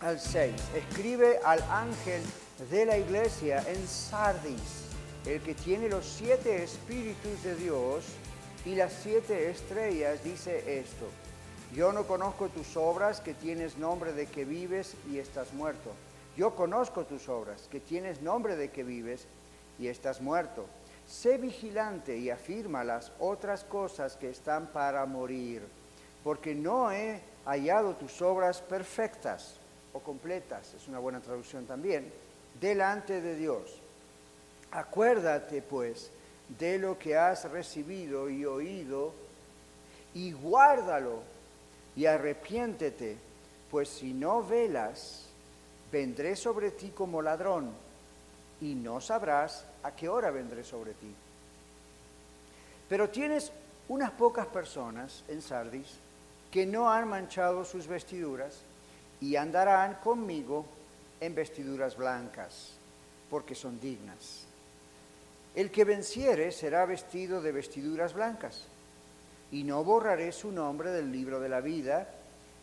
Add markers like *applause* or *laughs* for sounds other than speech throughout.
al 6. Escribe al ángel de la iglesia en Sardis, el que tiene los siete espíritus de Dios y las siete estrellas, dice esto. Yo no conozco tus obras, que tienes nombre de que vives y estás muerto. Yo conozco tus obras, que tienes nombre de que vives y estás muerto. Sé vigilante y afirma las otras cosas que están para morir, porque no he hallado tus obras perfectas o completas, es una buena traducción también, delante de Dios. Acuérdate pues de lo que has recibido y oído y guárdalo y arrepiéntete, pues si no velas, vendré sobre ti como ladrón y no sabrás a qué hora vendré sobre ti. Pero tienes unas pocas personas en Sardis que no han manchado sus vestiduras y andarán conmigo en vestiduras blancas, porque son dignas. El que venciere será vestido de vestiduras blancas, y no borraré su nombre del libro de la vida,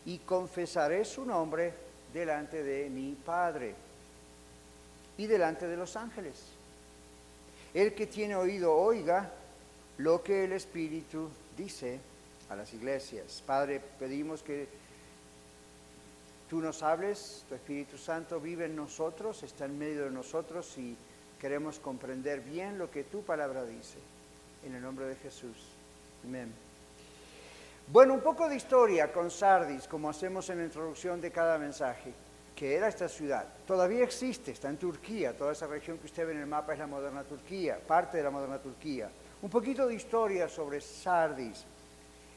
y confesaré su nombre delante de mi Padre y delante de los ángeles. El que tiene oído oiga lo que el Espíritu dice a las iglesias. Padre, pedimos que tú nos hables, tu Espíritu Santo vive en nosotros, está en medio de nosotros y queremos comprender bien lo que tu palabra dice. En el nombre de Jesús. Amén. Bueno, un poco de historia con Sardis, como hacemos en la introducción de cada mensaje, que era esta ciudad. Todavía existe, está en Turquía, toda esa región que usted ve en el mapa es la moderna Turquía, parte de la moderna Turquía. Un poquito de historia sobre Sardis.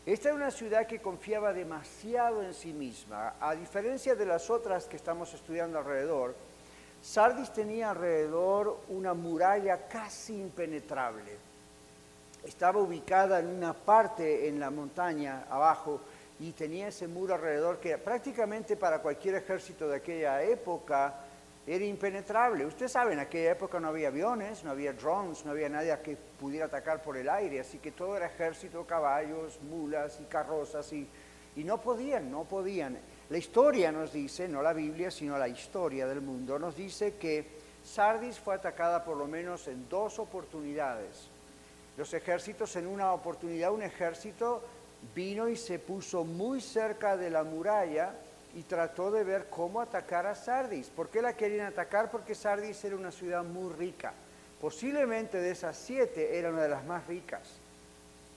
Esta era una ciudad que confiaba demasiado en sí misma. A diferencia de las otras que estamos estudiando alrededor, Sardis tenía alrededor una muralla casi impenetrable. Estaba ubicada en una parte en la montaña abajo y tenía ese muro alrededor que prácticamente para cualquier ejército de aquella época era impenetrable. Usted sabe, en aquella época no había aviones, no había drones, no había nadie que pudiera atacar por el aire, así que todo era ejército, caballos, mulas y carrozas y, y no podían, no podían. La historia nos dice, no la Biblia, sino la historia del mundo, nos dice que Sardis fue atacada por lo menos en dos oportunidades. Los ejércitos, en una oportunidad, un ejército vino y se puso muy cerca de la muralla y trató de ver cómo atacar a Sardis. ¿Por qué la querían atacar? Porque Sardis era una ciudad muy rica. Posiblemente de esas siete era una de las más ricas.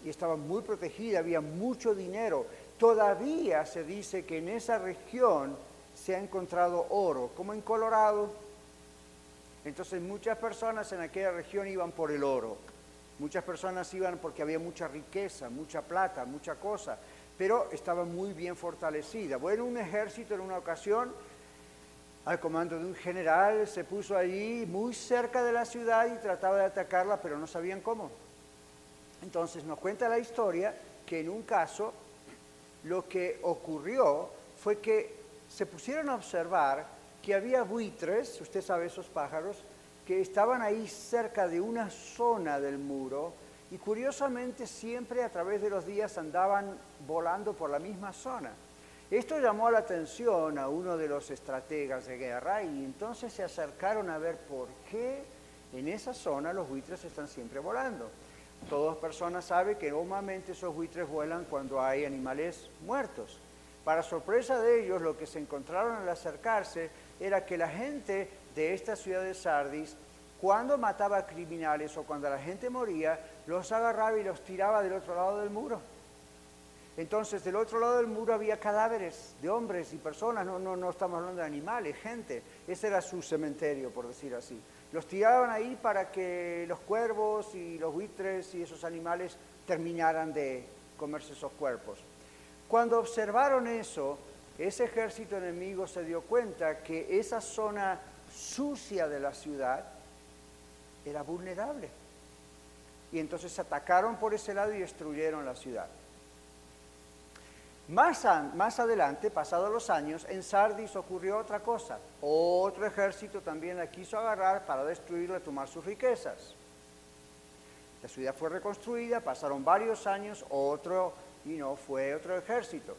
Y estaba muy protegida, había mucho dinero. Todavía se dice que en esa región se ha encontrado oro, como en Colorado. Entonces muchas personas en aquella región iban por el oro. Muchas personas iban porque había mucha riqueza, mucha plata, mucha cosa pero estaba muy bien fortalecida. Bueno, un ejército en una ocasión, al comando de un general, se puso allí muy cerca de la ciudad y trataba de atacarla, pero no sabían cómo. Entonces nos cuenta la historia que en un caso lo que ocurrió fue que se pusieron a observar que había buitres, usted sabe esos pájaros, que estaban ahí cerca de una zona del muro y curiosamente siempre a través de los días andaban volando por la misma zona. Esto llamó la atención a uno de los estrategas de guerra y entonces se acercaron a ver por qué en esa zona los buitres están siempre volando. Todas personas saben que normalmente esos buitres vuelan cuando hay animales muertos. Para sorpresa de ellos, lo que se encontraron al acercarse era que la gente de esta ciudad de Sardis, cuando mataba criminales o cuando la gente moría, los agarraba y los tiraba del otro lado del muro. Entonces, del otro lado del muro había cadáveres de hombres y personas, no, no, no estamos hablando de animales, gente. Ese era su cementerio, por decir así. Los tiraban ahí para que los cuervos y los buitres y esos animales terminaran de comerse esos cuerpos. Cuando observaron eso, ese ejército enemigo se dio cuenta que esa zona sucia de la ciudad era vulnerable. Y entonces atacaron por ese lado y destruyeron la ciudad. Más, más, adelante, pasados los años, en Sardis ocurrió otra cosa. Otro ejército también la quiso agarrar para destruirla y tomar sus riquezas. La ciudad fue reconstruida, pasaron varios años, otro, y no, fue otro ejército.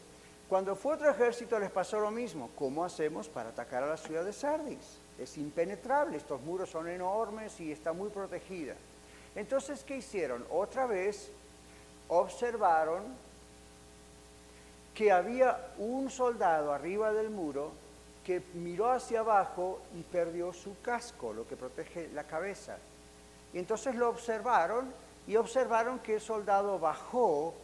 Cuando fue otro ejército les pasó lo mismo. ¿Cómo hacemos para atacar a la ciudad de Sardis? Es impenetrable, estos muros son enormes y está muy protegida. Entonces, ¿qué hicieron? Otra vez observaron que había un soldado arriba del muro que miró hacia abajo y perdió su casco, lo que protege la cabeza. Y entonces lo observaron y observaron que el soldado bajó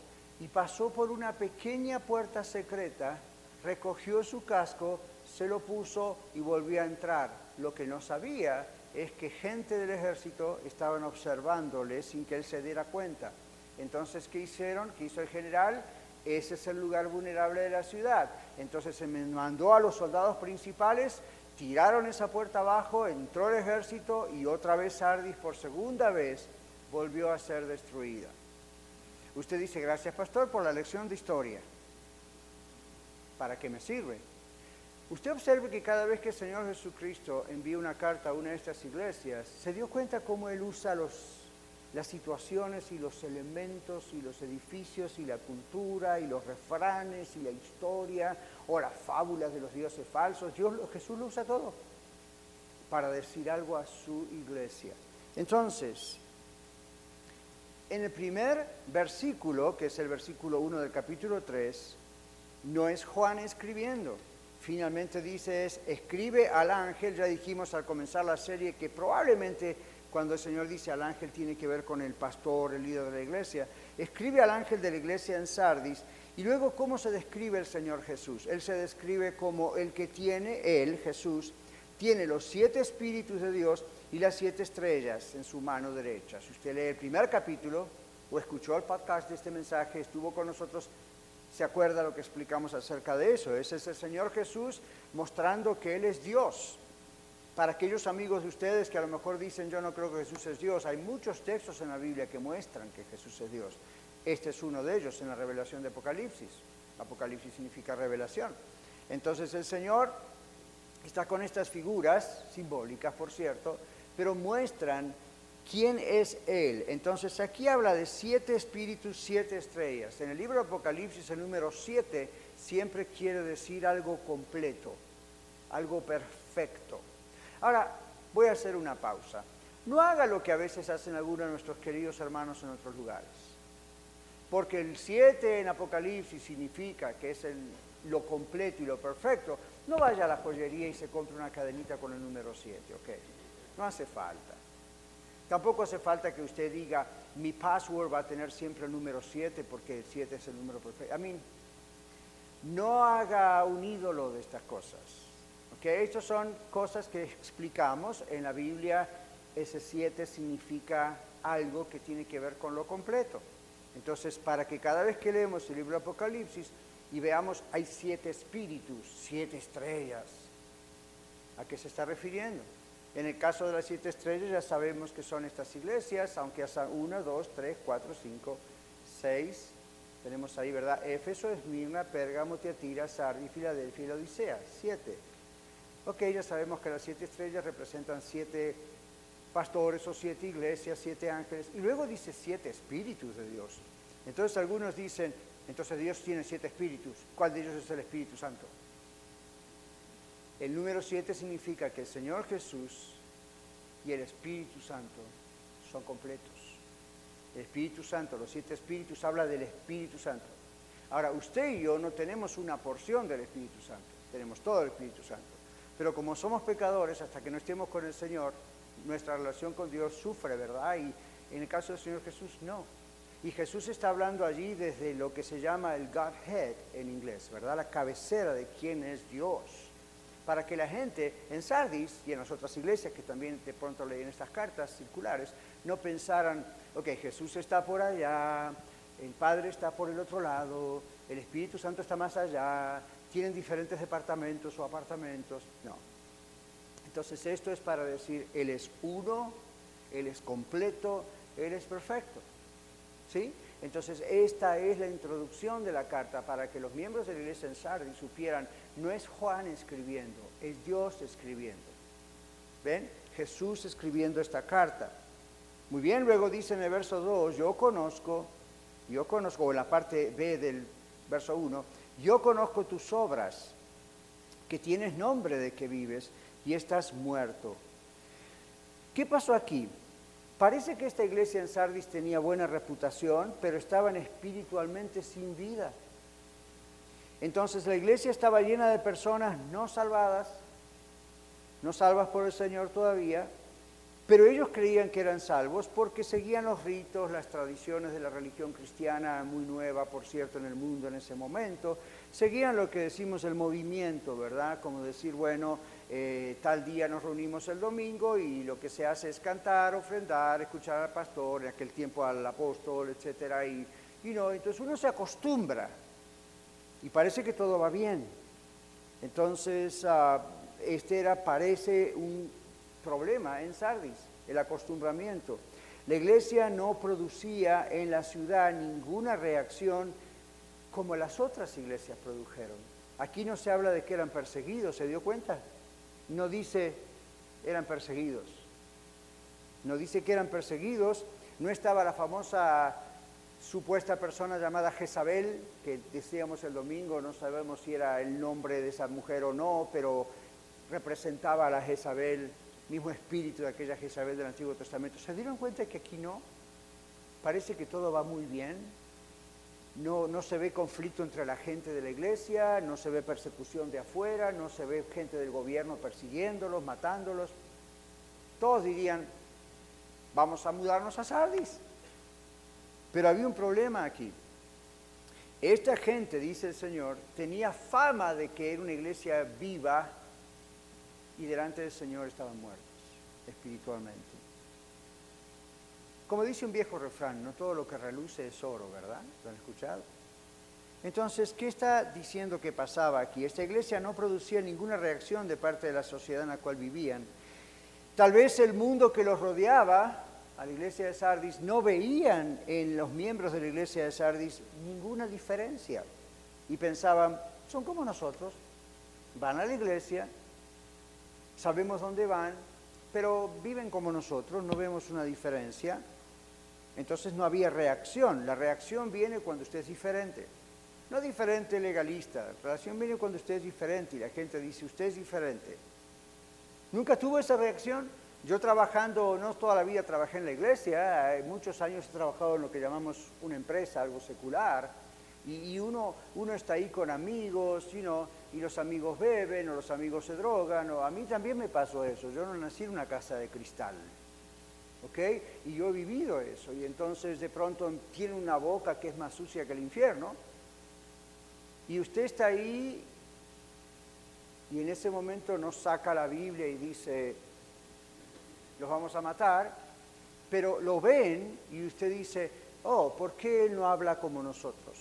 y pasó por una pequeña puerta secreta, recogió su casco, se lo puso y volvió a entrar. Lo que no sabía es que gente del ejército estaban observándole sin que él se diera cuenta. Entonces, ¿qué hicieron? ¿Qué hizo el general? Ese es el lugar vulnerable de la ciudad. Entonces se mandó a los soldados principales, tiraron esa puerta abajo, entró el ejército y otra vez Sardis por segunda vez volvió a ser destruida. Usted dice, gracias pastor por la lección de historia. ¿Para qué me sirve? Usted observe que cada vez que el Señor Jesucristo envía una carta a una de estas iglesias, se dio cuenta cómo Él usa los, las situaciones y los elementos y los edificios y la cultura y los refranes y la historia o las fábulas de los dioses falsos. Dios, Jesús lo usa todo para decir algo a su iglesia. Entonces, en el primer versículo, que es el versículo 1 del capítulo 3, no es Juan escribiendo finalmente dice es, escribe al ángel, ya dijimos al comenzar la serie que probablemente cuando el Señor dice al ángel tiene que ver con el pastor, el líder de la iglesia, escribe al ángel de la iglesia en Sardis y luego cómo se describe el Señor Jesús. Él se describe como el que tiene, él, Jesús, tiene los siete espíritus de Dios y las siete estrellas en su mano derecha. Si usted lee el primer capítulo o escuchó el podcast de este mensaje, estuvo con nosotros se acuerda lo que explicamos acerca de eso. Ese es el Señor Jesús mostrando que Él es Dios. Para aquellos amigos de ustedes que a lo mejor dicen yo no creo que Jesús es Dios, hay muchos textos en la Biblia que muestran que Jesús es Dios. Este es uno de ellos en la revelación de Apocalipsis. Apocalipsis significa revelación. Entonces el Señor está con estas figuras, simbólicas por cierto, pero muestran ¿Quién es Él? Entonces aquí habla de siete espíritus, siete estrellas. En el libro de Apocalipsis, el número siete siempre quiere decir algo completo, algo perfecto. Ahora, voy a hacer una pausa. No haga lo que a veces hacen algunos de nuestros queridos hermanos en otros lugares. Porque el siete en Apocalipsis significa que es lo completo y lo perfecto. No vaya a la joyería y se compre una cadenita con el número siete, ¿ok? No hace falta. Tampoco hace falta que usted diga, mi password va a tener siempre el número 7 porque el 7 es el número perfecto. A mí, no haga un ídolo de estas cosas. ¿okay? Estas son cosas que explicamos en la Biblia. Ese 7 significa algo que tiene que ver con lo completo. Entonces, para que cada vez que leemos el libro de Apocalipsis y veamos, hay siete espíritus, siete estrellas, ¿a qué se está refiriendo? En el caso de las siete estrellas ya sabemos que son estas iglesias, aunque hasta una, dos, tres, cuatro, cinco, seis, tenemos ahí, ¿verdad? Éfeso, Esmirna, Pérgamo, Tiatira, Sardi, Filadelfia y Odisea, siete. Ok, ya sabemos que las siete estrellas representan siete pastores o siete iglesias, siete ángeles, y luego dice siete espíritus de Dios. Entonces algunos dicen, entonces Dios tiene siete espíritus, ¿cuál de ellos es el Espíritu Santo? El número 7 significa que el Señor Jesús y el Espíritu Santo son completos. El Espíritu Santo, los siete espíritus, habla del Espíritu Santo. Ahora, usted y yo no tenemos una porción del Espíritu Santo, tenemos todo el Espíritu Santo. Pero como somos pecadores, hasta que no estemos con el Señor, nuestra relación con Dios sufre, ¿verdad? Y en el caso del Señor Jesús, no. Y Jesús está hablando allí desde lo que se llama el Godhead en inglés, ¿verdad? La cabecera de quién es Dios para que la gente en Sardis y en las otras iglesias que también de pronto leen estas cartas circulares, no pensaran, ok, Jesús está por allá, el Padre está por el otro lado, el Espíritu Santo está más allá, tienen diferentes departamentos o apartamentos. No. Entonces esto es para decir, Él es uno, Él es completo, Él es perfecto. ¿Sí? Entonces esta es la introducción de la carta para que los miembros de la iglesia en Sardis supieran, no es Juan escribiendo, es Dios escribiendo. ¿Ven? Jesús escribiendo esta carta. Muy bien, luego dice en el verso 2, yo conozco, yo conozco, en la parte B del verso 1, yo conozco tus obras, que tienes nombre de que vives y estás muerto. ¿Qué pasó aquí? Parece que esta iglesia en Sardis tenía buena reputación, pero estaban espiritualmente sin vida. Entonces la iglesia estaba llena de personas no salvadas, no salvas por el Señor todavía, pero ellos creían que eran salvos porque seguían los ritos, las tradiciones de la religión cristiana, muy nueva, por cierto, en el mundo en ese momento. Seguían lo que decimos el movimiento, ¿verdad? Como decir, bueno, eh, tal día nos reunimos el domingo y lo que se hace es cantar, ofrendar, escuchar al pastor, en aquel tiempo al apóstol, etcétera. Y, no, entonces uno se acostumbra y parece que todo va bien. Entonces, uh, este era, parece un problema en Sardis, el acostumbramiento. La iglesia no producía en la ciudad ninguna reacción como las otras iglesias produjeron. Aquí no se habla de que eran perseguidos, ¿se dio cuenta? No dice eran perseguidos. No dice que eran perseguidos. No estaba la famosa supuesta persona llamada Jezabel, que decíamos el domingo, no sabemos si era el nombre de esa mujer o no, pero representaba a la Jezabel mismo espíritu de aquella Jezabel del Antiguo Testamento. ¿Se dieron cuenta que aquí no? Parece que todo va muy bien. No, no se ve conflicto entre la gente de la iglesia, no se ve persecución de afuera, no se ve gente del gobierno persiguiéndolos, matándolos. Todos dirían, vamos a mudarnos a Sardis. Pero había un problema aquí. Esta gente, dice el Señor, tenía fama de que era una iglesia viva, y delante del Señor estaban muertos espiritualmente. Como dice un viejo refrán, no todo lo que reluce es oro, ¿verdad? ¿Lo han escuchado? Entonces, ¿qué está diciendo que pasaba aquí? Esta iglesia no producía ninguna reacción de parte de la sociedad en la cual vivían. Tal vez el mundo que los rodeaba, a la iglesia de Sardis, no veían en los miembros de la iglesia de Sardis ninguna diferencia. Y pensaban, son como nosotros, van a la iglesia, sabemos dónde van, pero viven como nosotros, no vemos una diferencia. Entonces no había reacción. La reacción viene cuando usted es diferente. No diferente legalista, la reacción viene cuando usted es diferente y la gente dice, usted es diferente. ¿Nunca tuvo esa reacción? Yo trabajando, no toda la vida trabajé en la iglesia, muchos años he trabajado en lo que llamamos una empresa, algo secular, y, uno, uno está ahí con amigos, you know, y los amigos beben o los amigos se drogan, o a mí también me pasó eso, yo no nací en una casa de cristal, Y yo he vivido eso, y entonces de pronto tiene una boca que es más sucia que el infierno, y usted está ahí y en ese momento no saca la Biblia y dice, los vamos a matar, pero lo ven y usted dice, oh, ¿por qué él no habla como nosotros?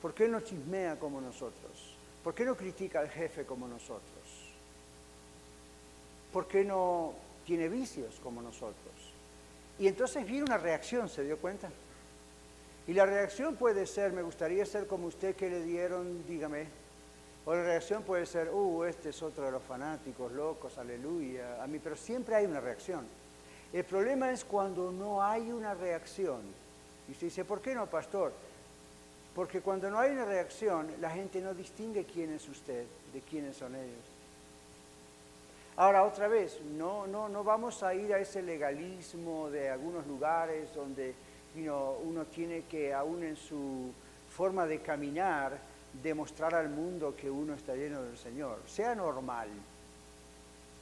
¿Por qué no chismea como nosotros? ¿Por qué no critica al jefe como nosotros? ¿Por qué no tiene vicios como nosotros? Y entonces viene una reacción, ¿se dio cuenta? Y la reacción puede ser, me gustaría ser como usted que le dieron, dígame. O la reacción puede ser, uh, este es otro de los fanáticos locos, aleluya, a mí, pero siempre hay una reacción. El problema es cuando no hay una reacción. Y usted dice, ¿por qué no, pastor? Porque cuando no hay una reacción, la gente no distingue quién es usted de quiénes son ellos. Ahora, otra vez, no, no, no vamos a ir a ese legalismo de algunos lugares donde uno tiene que, aún en su forma de caminar, demostrar al mundo que uno está lleno del Señor. Sea normal.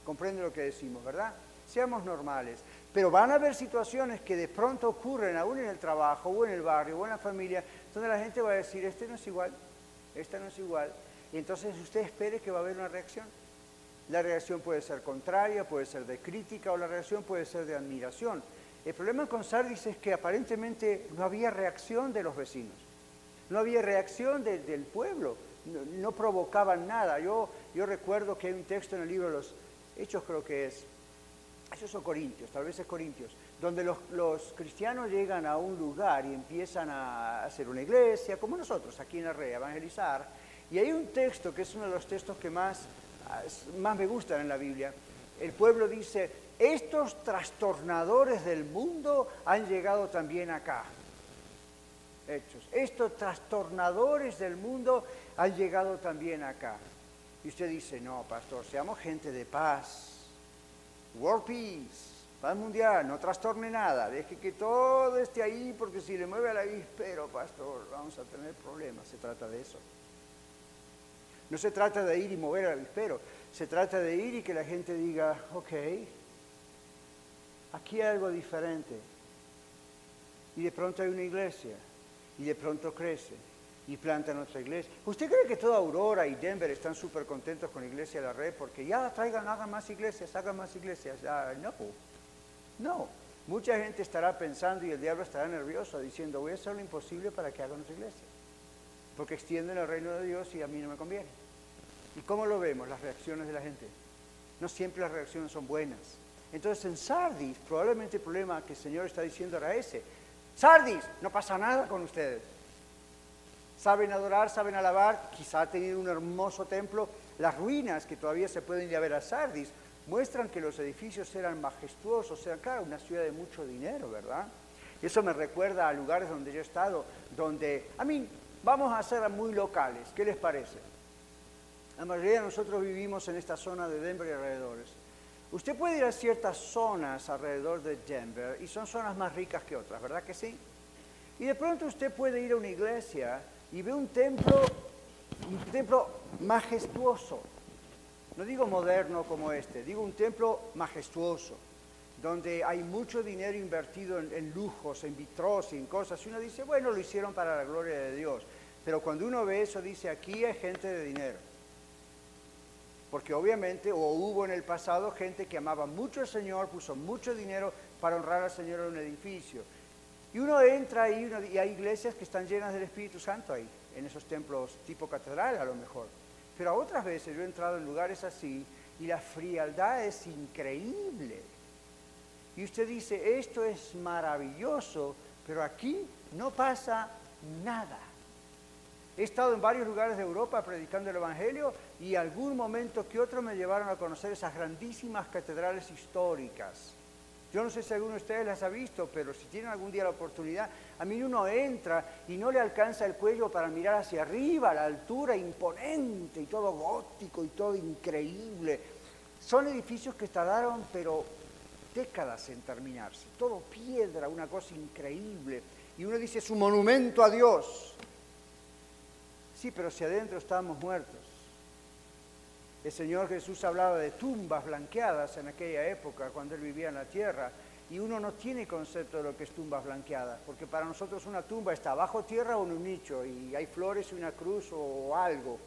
Comprende lo que decimos, ¿verdad? Seamos normales. Pero van a haber situaciones que de pronto ocurren, aún en el trabajo, o en el barrio, o en la familia, donde la gente va a decir, este no es igual, esta no es igual. Y entonces usted espere que va a haber una reacción. La reacción puede ser contraria, puede ser de crítica, o la reacción puede ser de admiración. El problema con Sardis es que aparentemente no había reacción de los vecinos, no había reacción del pueblo, no, provocaban nada. Yo, recuerdo que hay un texto en el libro de los Hechos creo que es, esos son Corintios, tal vez es Corintios, donde los, los, cristianos llegan a un lugar y empiezan a hacer una iglesia, como nosotros aquí en la red, evangelizar, y hay un texto que es uno de los textos que más, más me gustan en la Biblia. El pueblo dice, estos trastornadores del mundo han llegado también acá. Hechos. Estos trastornadores del mundo han llegado también acá. Y usted dice, no, pastor, seamos gente de paz. World peace, paz mundial, no trastorne nada, deje que todo esté ahí, porque si le mueve al avispero, pastor, vamos a tener problemas. Se trata de eso. No se trata de ir y mover al avispero, se trata de ir y que la gente diga, ok, aquí hay algo diferente. Y de pronto hay una iglesia, y de pronto crece, y planta otra iglesia. ¿Usted cree que toda Aurora y Denver están súper contentos con la iglesia de la red? Porque ya traigan, hagan más iglesias, hagan más iglesias. Ya, no, no. Mucha gente estará pensando y el diablo estará nervioso diciendo, voy a hacer lo imposible para que hagan otra iglesia porque extienden el reino de Dios y a mí no me conviene. ¿Y cómo lo vemos? Las reacciones de la gente. No siempre las reacciones son buenas. Entonces en Sardis, probablemente el problema que el Señor está diciendo era ese. Sardis, no pasa nada con ustedes. Saben adorar, saben alabar, quizá ha tenido un hermoso templo. Las ruinas que todavía se pueden ir a ver a Sardis muestran que los edificios eran majestuosos, eran, claro, una ciudad de mucho dinero, ¿verdad? Eso me recuerda a lugares donde yo he estado, donde, a mí, Vamos a ser muy locales, ¿qué les parece? La mayoría de nosotros vivimos en esta zona de Denver y alrededores. Usted puede ir a ciertas zonas alrededor de Denver y son zonas más ricas que otras, ¿verdad que sí? Y de pronto usted puede ir a una iglesia y ve un templo, un templo majestuoso. No digo moderno como este, digo un templo majestuoso, donde hay mucho dinero invertido en, lujos, en vitros en cosas. Y uno dice, bueno, lo hicieron para la gloria de Dios. Pero cuando uno ve eso, dice, aquí hay gente de dinero. Porque obviamente, o hubo en el pasado gente que amaba mucho al Señor, puso mucho dinero para honrar al Señor en un edificio. Y uno entra ahí y hay iglesias que están llenas del Espíritu Santo ahí, en esos templos tipo catedral a lo mejor. Pero otras veces yo he entrado en lugares así y la frialdad es increíble. Y usted dice, esto es maravilloso, pero aquí no pasa nada. He estado en varios lugares de Europa predicando el Evangelio y algún momento que otro me llevaron a conocer esas grandísimas catedrales históricas. Yo no sé si alguno de ustedes las ha visto, pero si tienen algún día la oportunidad, a mí uno entra y no le alcanza el cuello para mirar hacia arriba, la altura imponente y todo gótico y todo increíble. Son edificios que tardaron, pero décadas en terminarse. Todo piedra, una cosa increíble. Y uno dice, es un monumento a Dios. Sí, pero si adentro estamos muertos. El Señor Jesús hablaba de tumbas blanqueadas en aquella época, cuando Él vivía en la tierra, y uno no tiene concepto de lo que es tumbas blanqueadas, porque para nosotros una tumba está bajo tierra o en un nicho, y hay flores y una cruz o algo.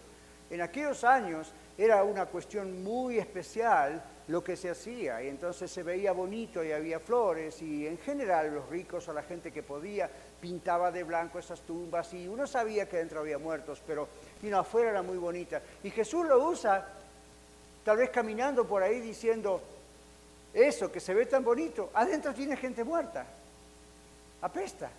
En aquellos años era una cuestión muy especial lo que se hacía, y entonces se veía bonito y había flores, y en general los ricos o la gente que podía pintaba de blanco esas tumbas y uno sabía que dentro había muertos, pero afuera era muy bonita. Y Jesús lo usa, tal vez caminando por ahí diciendo, eso que se ve tan bonito, adentro tiene gente muerta, apesta.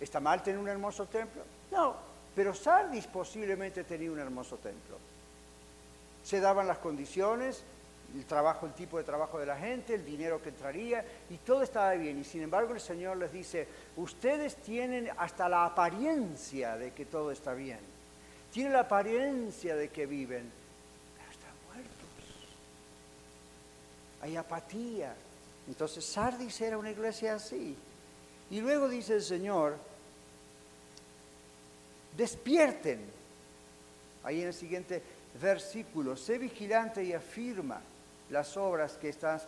¿Está mal tener un hermoso templo? No, pero Sardis posiblemente tenía un hermoso templo. Se daban las condiciones, el trabajo, el tipo de trabajo de la gente, el dinero que entraría, y todo estaba bien. Y sin embargo el Señor les dice, ustedes tienen hasta la apariencia de que todo está bien. Tienen la apariencia de que viven, pero están muertos. Hay apatía. Entonces Sardis era una iglesia así. Y luego dice el Señor, despierten. Ahí en el siguiente versículo, sé vigilante y afirma las obras que están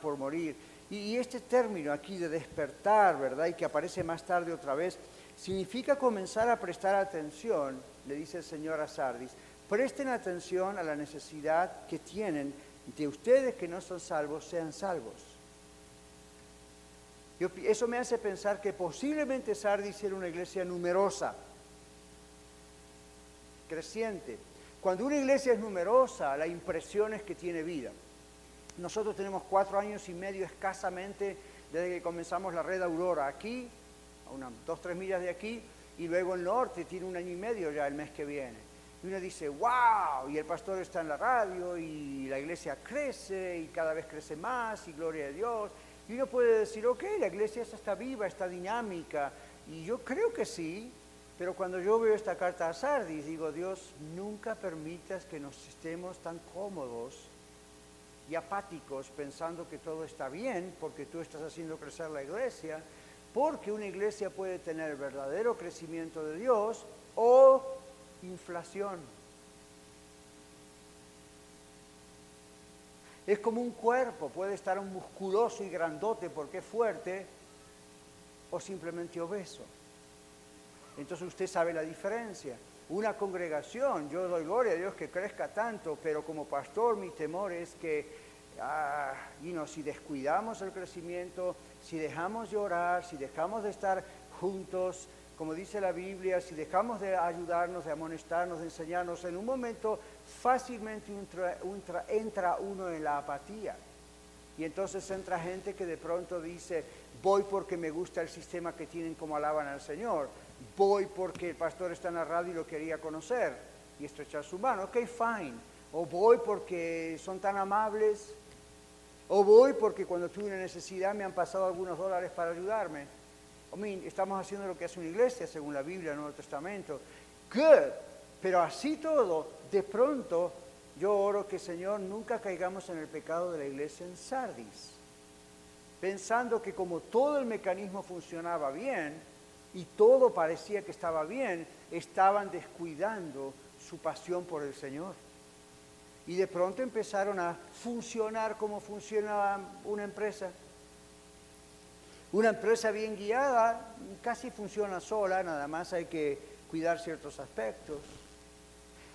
por, morir. Y, este término aquí de despertar, ¿verdad? Y que aparece más tarde otra vez, significa comenzar a prestar atención, le dice el Señor a Sardis, presten atención a la necesidad que tienen de ustedes que no son salvos, sean salvos. eso me hace pensar que posiblemente Sardis era una iglesia numerosa, creciente, Cuando una iglesia es numerosa, la impresión es que tiene vida. Nosotros tenemos cuatro años y medio escasamente desde que comenzamos la red Aurora aquí, a unas dos, tres millas de aquí, y luego el norte tiene un año y medio ya el mes que viene. Y uno dice, wow, y el pastor está en la radio y la iglesia crece y cada vez crece más y gloria a Dios. Y uno puede decir, ok, la iglesia está viva, está dinámica. Y yo creo que sí, pero cuando yo veo esta carta a Sardis, digo, Dios, nunca permitas que nos estemos tan cómodos y apáticos pensando que todo está bien porque tú estás haciendo crecer la iglesia, porque una iglesia puede tener verdadero crecimiento de Dios o inflación. Es como un cuerpo, puede estar un musculoso y grandote porque es fuerte o simplemente obeso. Entonces usted sabe la diferencia. Una congregación, yo doy gloria a Dios que crezca tanto, pero como pastor mi temor es que ah, si descuidamos el crecimiento, si dejamos de orar, si dejamos de estar juntos, como dice la Biblia, si dejamos de ayudarnos, de amonestarnos, de enseñarnos, en un momento fácilmente entra, uno en la apatía. Y entonces entra gente que de pronto dice, voy porque me gusta el sistema que tienen como alaban al Señor, voy porque el pastor está en la radio y lo quería conocer y estrechar su mano, ok, fine. O voy porque son tan amables, o voy porque cuando tuve una necesidad me han pasado algunos dólares para ayudarme estamos haciendo lo que hace una iglesia según la Biblia, el Nuevo Testamento. Good. Pero así todo, de pronto, yo oro que Señor nunca caigamos en el pecado de la iglesia en Sardis. Pensando que como todo el mecanismo funcionaba bien y todo parecía que estaba bien, estaban descuidando su pasión por el Señor. Y de pronto empezaron a funcionar como funciona una empresa una empresa bien guiada casi funciona sola, nada más hay que cuidar ciertos aspectos.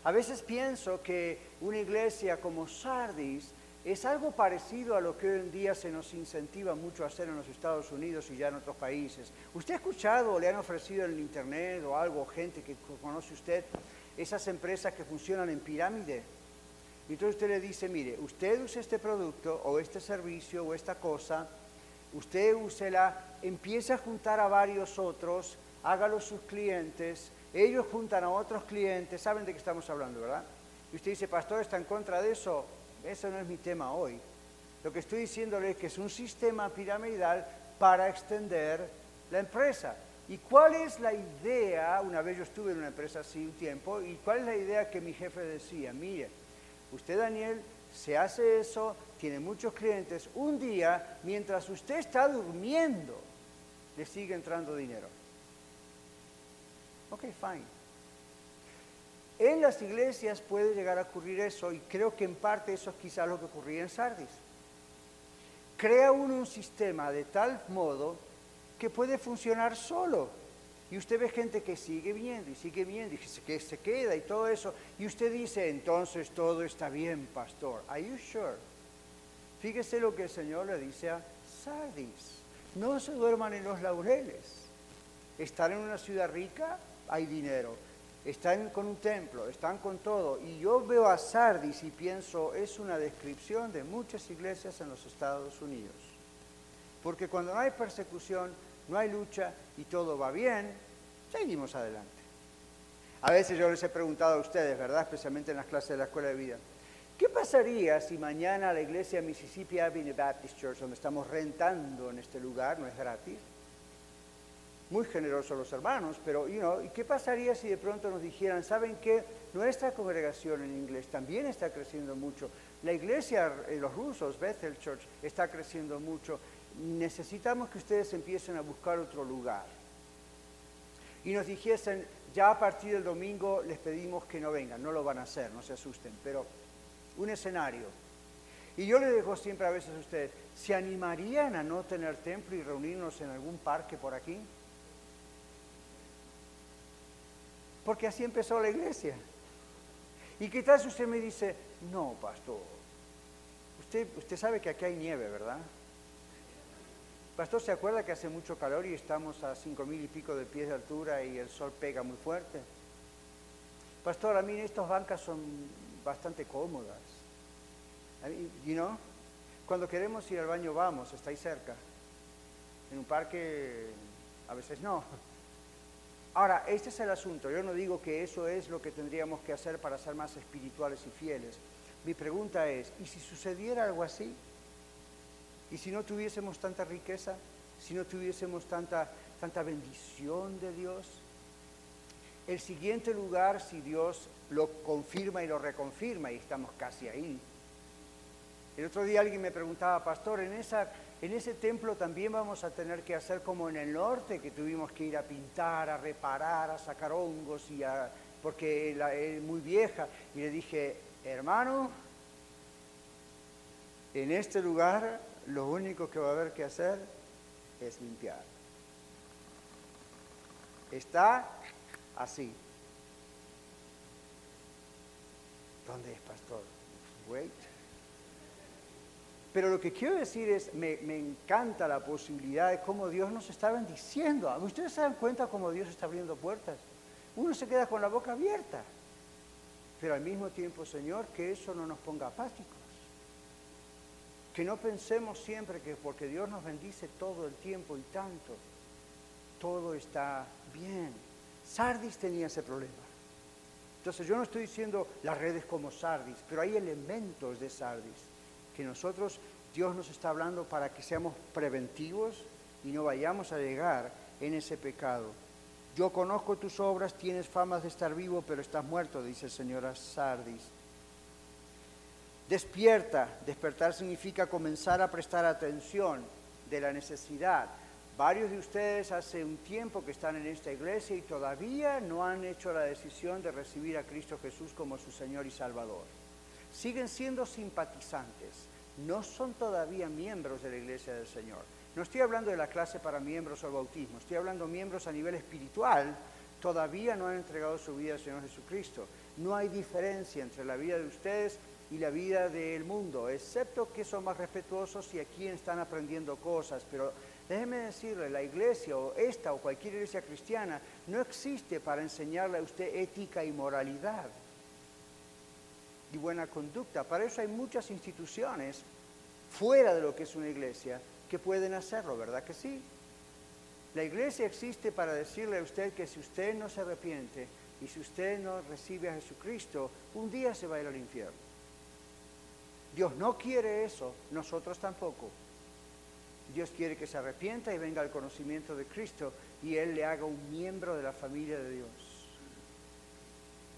A veces pienso que una iglesia como Sardis es algo parecido a lo que hoy en día se nos incentiva mucho a hacer en los Estados Unidos y ya en otros países. ¿Usted ha escuchado o le han ofrecido en el Internet o algo, gente que conoce usted, esas empresas que funcionan en pirámide? Y entonces usted le dice, mire, usted usa este producto o este servicio o esta cosa, usted úsela, empieza a juntar a varios otros, hágalo sus clientes, ellos juntan a otros clientes, saben de qué estamos hablando, ¿verdad? Y usted dice, pastor, ¿está en contra de eso? Eso no es mi tema hoy. Lo que estoy diciéndole es que es un sistema piramidal para extender la empresa. ¿Y cuál es la idea? Una vez yo estuve en una empresa así un tiempo, ¿y cuál es la idea que mi jefe decía? Mire, usted Daniel se hace eso, tiene muchos clientes, un día, mientras usted está durmiendo, le sigue entrando dinero. Ok, fine. En las iglesias puede llegar a ocurrir eso y creo que en parte eso es quizá lo que ocurría en Sardis. Crea uno un sistema de tal modo que puede funcionar solo. Y usted ve gente que sigue viniendo y sigue viniendo y que se queda y todo eso. Y usted dice, entonces todo está bien, pastor. ¿Are you sure? Fíjese lo que el Señor le dice a Sardis. No se duerman en los laureles. Están en una ciudad rica, hay dinero. Están con un templo, están con todo. Y yo veo a Sardis y pienso, es una descripción de muchas iglesias en los Estados Unidos. Porque cuando no hay persecución, no hay lucha y todo va bien, seguimos adelante. A veces yo les he preguntado a ustedes, ¿verdad? Especialmente en las clases de la escuela de vida. ¿Qué pasaría si mañana la iglesia Mississippi Avenue Baptist Church, donde estamos rentando en este lugar, no es gratis? Muy generosos los hermanos, pero, you know, ¿y qué pasaría si de pronto nos dijeran, ¿saben qué? Nuestra congregación en inglés también está creciendo mucho. La iglesia, de los rusos, Bethel Church, está creciendo mucho. Necesitamos que ustedes empiecen a buscar otro lugar. Y nos dijesen, ya a partir del domingo les pedimos que no vengan, no lo van a hacer, no se asusten, pero un escenario. Y yo le dejo siempre a veces a ustedes, ¿se animarían a no tener templo y reunirnos en algún parque por aquí? Porque así empezó la iglesia. Y quizás usted me dice, no, pastor, usted, usted sabe que aquí hay nieve, ¿verdad? Pastor, ¿se acuerda que hace mucho calor y estamos a cinco mil y pico de pies de altura y el sol pega muy fuerte? pastor, a mí estas bancas son bastante cómodas. You know? Cuando queremos ir al baño vamos, está ahí cerca. En un parque a veces no. Ahora, este es el asunto. Yo no digo que eso es lo que tendríamos que hacer para ser más espirituales y fieles. Mi pregunta es, ¿y si sucediera algo así? ¿Y si no tuviésemos tanta riqueza? ¿Si no tuviésemos tanta, tanta bendición de Dios? El siguiente lugar, si Dios lo confirma y lo reconfirma, y estamos casi ahí. El otro día alguien me preguntaba, pastor, en, esa, en ese templo también vamos a tener que hacer como en el norte, que tuvimos que ir a pintar, a reparar, a sacar hongos, y a, porque es muy vieja. Y le dije, hermano, en este lugar lo único que va a haber que hacer es limpiar. Está así. ¿Dónde es, pastor? Wait. Pero lo que quiero decir es, me, encanta la posibilidad de cómo Dios nos está bendiciendo. ¿Ustedes se dan cuenta cómo Dios está abriendo puertas? Uno se queda con la boca abierta. Pero al mismo tiempo, Señor, que eso no nos ponga apáticos. Que no pensemos siempre que porque Dios nos bendice todo el tiempo y tanto, todo está bien. Sardis tenía ese problema. Entonces yo no estoy diciendo las redes como Sardis, pero hay elementos de Sardis que nosotros, Dios nos está hablando para que seamos preventivos y no vayamos a llegar en ese pecado. Yo conozco tus obras, tienes fama de estar vivo, pero estás muerto, dice el Señor Sardis. Despierta, despertar significa comenzar a prestar atención de la necesidad. Varios de ustedes hace un tiempo que están en esta iglesia y todavía no han hecho la decisión de recibir a Cristo Jesús como su Señor y Salvador. Siguen siendo simpatizantes, no son todavía miembros de la iglesia del Señor. No estoy hablando de la clase para miembros o bautismo, estoy hablando de miembros a nivel espiritual, todavía no han entregado su vida al Señor Jesucristo. No hay diferencia entre la vida de ustedes y la vida del mundo, excepto que son más respetuosos y aquí están aprendiendo cosas. Pero déjeme decirle, la iglesia o esta o cualquier iglesia cristiana no existe para enseñarle a usted ética y moralidad y buena conducta. Para eso hay muchas instituciones fuera de lo que es una iglesia que pueden hacerlo, ¿verdad que sí? La iglesia existe para decirle a usted que si usted no se arrepiente y si usted no recibe a Jesucristo, un día se va a ir al infierno. Dios no quiere eso, nosotros tampoco. Dios quiere que se arrepienta y venga al conocimiento de Cristo y Él le haga un miembro de la familia de Dios.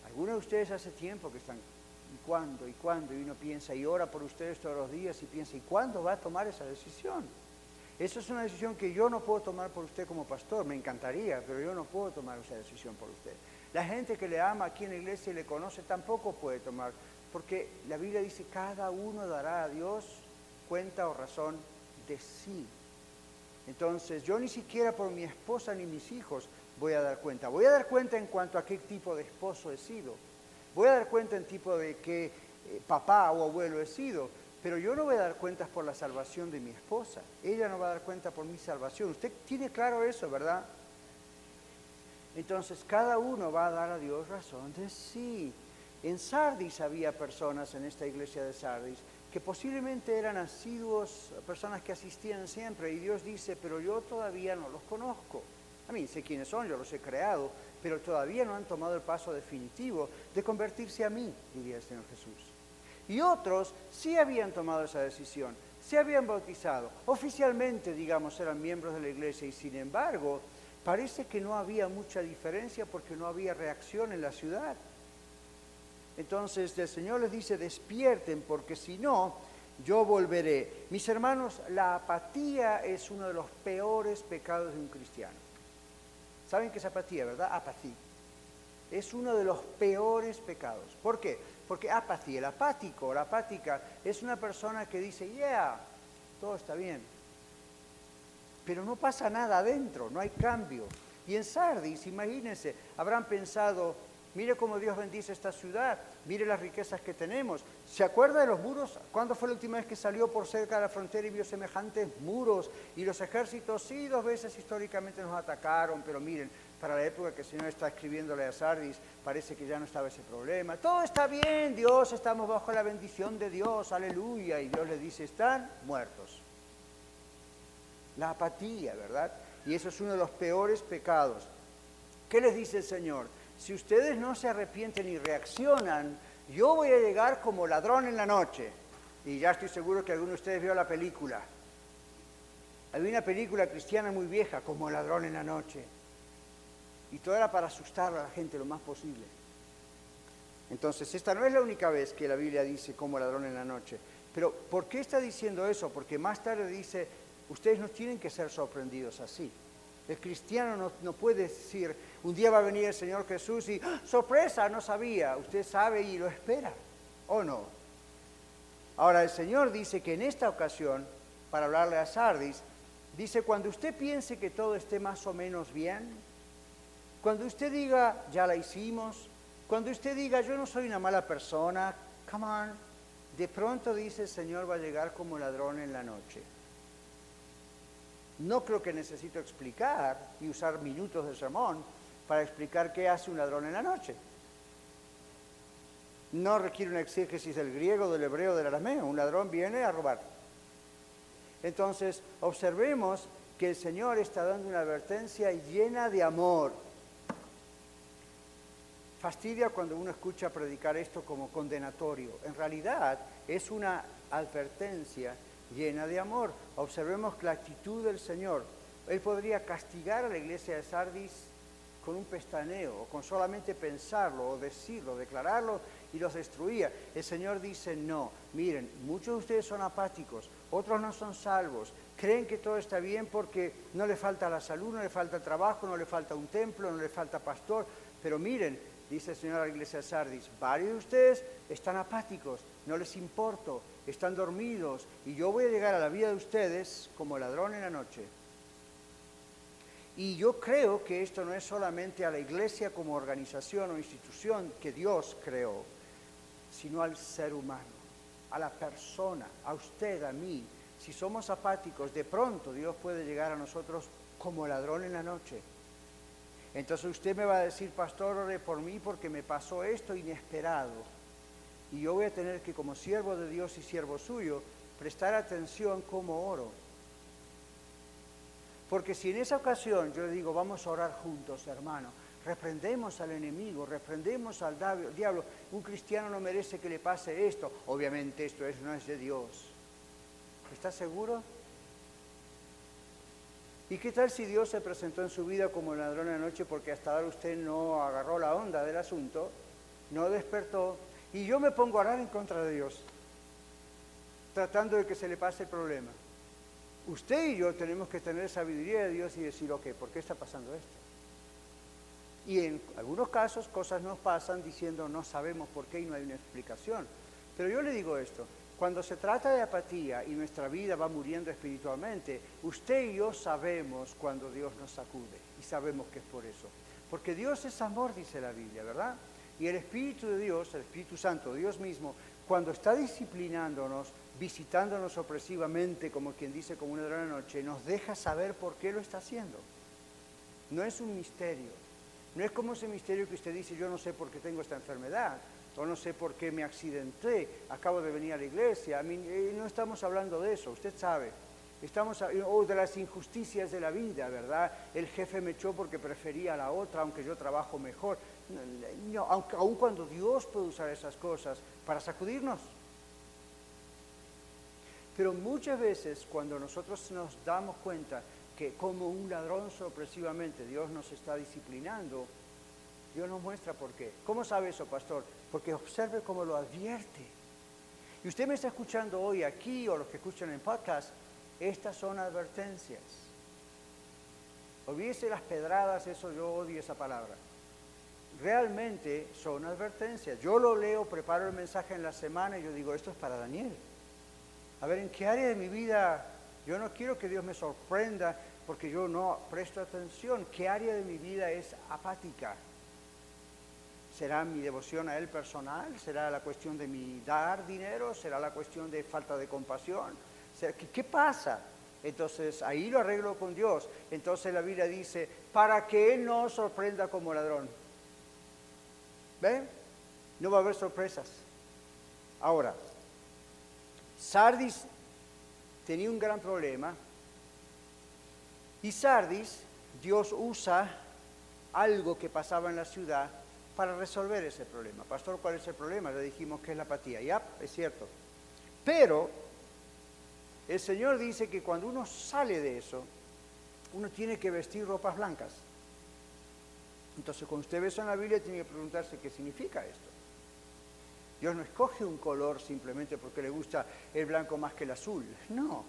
Algunos de ustedes hace tiempo que están, ¿y cuándo? ¿Y cuándo? Y uno piensa y ora por ustedes todos los días y piensa, ¿y cuándo va a tomar esa decisión? Esa es una decisión que yo no puedo tomar por usted como pastor, me encantaría, pero yo no puedo tomar esa decisión por usted. La gente que le ama aquí en la iglesia y le conoce tampoco puede tomar porque la Biblia dice, cada uno dará a Dios cuenta o razón de sí. Entonces, yo ni siquiera por mi esposa ni mis hijos voy a dar cuenta. Voy a dar cuenta en cuanto a qué tipo de esposo he sido. Voy a dar cuenta en tipo de qué eh, papá o abuelo he sido. Pero yo no voy a dar cuentas por la salvación de mi esposa. Ella no va a dar cuenta por mi salvación. Usted tiene claro eso, ¿verdad? Entonces, cada uno va a dar a Dios razón de sí. En Sardis había personas en esta iglesia de Sardis que posiblemente eran asiduos, personas que asistían siempre, y Dios dice, pero yo todavía no los conozco. A mí sé quiénes son, yo los he creado, pero todavía no han tomado el paso definitivo de convertirse a mí, diría el Señor Jesús. Y otros sí habían tomado esa decisión, se habían bautizado, oficialmente, digamos, eran miembros de la iglesia, y sin embargo, parece que no había mucha diferencia porque no había reacción en la ciudad. Entonces el Señor les dice, despierten, porque si no, yo volveré. Mis hermanos, la apatía es uno de los peores pecados de un cristiano. ¿Saben qué es apatía, verdad? Apatía. Es uno de los peores pecados. ¿Por qué? Porque apatía, el apático, la apática, es una persona que dice, yeah, todo está bien. Pero no pasa nada adentro, no hay cambio. Y en Sardis, imagínense, habrán pensado, Mire cómo Dios bendice esta ciudad. Mire las riquezas que tenemos. ¿Se acuerda de los muros? ¿Cuándo fue la última vez que salió por cerca de la frontera y vio semejantes muros? Y los ejércitos, sí, dos veces históricamente nos atacaron, pero miren, para la época que el Señor está escribiéndole a Sardis, parece que ya no estaba ese problema. Todo está bien, Dios, estamos bajo la bendición de Dios, aleluya. Y Dios le dice, están muertos. La apatía, ¿verdad? Y eso es uno de los peores pecados. ¿Qué les dice el Señor? Si ustedes no se arrepienten y reaccionan, yo voy a llegar como ladrón en la noche. Y ya estoy seguro que alguno de ustedes vio la película. Había una película cristiana muy vieja, como ladrón en la noche. Y todo era para asustar a la gente lo más posible. Entonces, esta no es la única vez que la Biblia dice como ladrón en la noche. Pero, ¿por qué está diciendo eso? Porque más tarde dice, ustedes no tienen que ser sorprendidos así. El cristiano no, puede decir, un día va a venir el Señor Jesús y, ¡ah! sorpresa, no sabía. Usted sabe y lo espera, ¿o no? Ahora, el Señor dice que en esta ocasión, para hablarle a Sardis, dice, cuando usted piense que todo esté más o menos bien, cuando usted diga, ya la hicimos, cuando usted diga, yo no soy una mala persona, come on, de pronto dice el Señor va a llegar como ladrón en la noche. No creo que necesito explicar y usar minutos de sermón para explicar qué hace un ladrón en la noche. No requiere una exégesis del griego, del hebreo, del arameo. Un ladrón viene a robar. Entonces, observemos que el Señor está dando una advertencia llena de amor. Fastidia cuando uno escucha predicar esto como condenatorio. En realidad es una advertencia llena de amor. Observemos la actitud del Señor. Él podría castigar a la iglesia de Sardis con un pestaneo, o con solamente pensarlo, o decirlo, declararlo, y los destruía. El Señor dice, no, miren, muchos de ustedes son apáticos, otros no son salvos, creen que todo está bien porque no le falta la salud, no le falta trabajo, no le falta un templo, no le falta pastor, pero miren, dice el Señor a la iglesia de Sardis, varios de ustedes están apáticos, no les importo, están dormidos y yo voy a llegar a la vida de ustedes como ladrón en la noche. Y yo creo que esto no es solamente a la iglesia como organización o institución que Dios creó, sino al ser humano, a la persona, a usted, a mí. Si somos apáticos, de pronto Dios puede llegar a nosotros como ladrón en la noche. Entonces usted me va a decir, pastor, ore por mí porque me pasó esto inesperado y yo voy a tener que, como siervo de Dios y siervo suyo, prestar atención como oro. Porque si en esa ocasión yo digo, vamos a orar juntos, hermano, reprendemos al enemigo, reprendemos al diablo, un cristiano no merece que le pase esto, obviamente esto no es de Dios. ¿Está seguro? ¿Y qué tal si Dios se presentó en su vida como ladrón de noche porque hasta ahora usted no agarró la onda del asunto, no despertó, y yo me pongo a orar en contra de Dios, tratando de que se le pase el problema. Usted y yo tenemos que tener sabiduría de Dios y decir, ok, ¿por qué está pasando esto? Y en algunos casos cosas nos pasan diciendo no sabemos por qué y no hay una explicación. Pero yo le digo esto, cuando se trata de apatía y nuestra vida va muriendo espiritualmente, usted y yo sabemos cuando Dios nos sacude y sabemos que es por eso. Porque Dios es amor, dice la Biblia, ¿verdad? Y el Espíritu de Dios, el Espíritu Santo, Dios mismo, cuando está disciplinándonos, visitándonos opresivamente, como quien dice, como una de la noche, nos deja saber por qué lo está haciendo. No es un misterio. No es como ese misterio que usted dice, yo no sé por qué tengo esta enfermedad, o no sé por qué me accidenté, acabo de venir a la iglesia. Eh, no estamos hablando de eso, usted sabe. Estamos, o de las injusticias de la vida, ¿verdad? El jefe me echó porque prefería a la otra, aunque yo trabajo mejor aunque, aun cuando Dios puede usar esas cosas para sacudirnos. Pero muchas veces cuando nosotros nos damos cuenta que como un ladrón sorpresivamente Dios nos está disciplinando, Dios nos muestra por qué. ¿Cómo sabe eso, pastor? Porque observe cómo lo advierte. Y usted me está escuchando hoy aquí o los que escuchan en podcast, estas son advertencias. Olvídese las pedradas, eso yo odio esa palabra realmente son advertencias. Yo lo leo, preparo el mensaje en la semana y yo digo, esto es para Daniel. A ver, ¿en qué área de mi vida yo no quiero que Dios me sorprenda porque yo no presto atención? ¿Qué área de mi vida es apática? ¿Será mi devoción a Él personal? ¿Será la cuestión de mi dar dinero? ¿Será la cuestión de falta de compasión? ¿Qué, pasa? Entonces ahí lo arreglo con Dios. Entonces la Biblia dice, para que Él no sorprenda como ladrón. ¿Ven? No va a haber sorpresas. Ahora, Sardis tenía un gran problema. Y Sardis, Dios usa algo que pasaba en la ciudad para resolver ese problema. Pastor, ¿cuál es el problema? Le dijimos que es la apatía. Ya, es cierto. Pero el Señor dice que cuando uno sale de eso, uno tiene que vestir ropas blancas. Entonces, cuando usted ve eso en la Biblia, tiene que preguntarse qué significa esto. Dios no escoge un color simplemente porque le gusta el blanco más que el azul. No,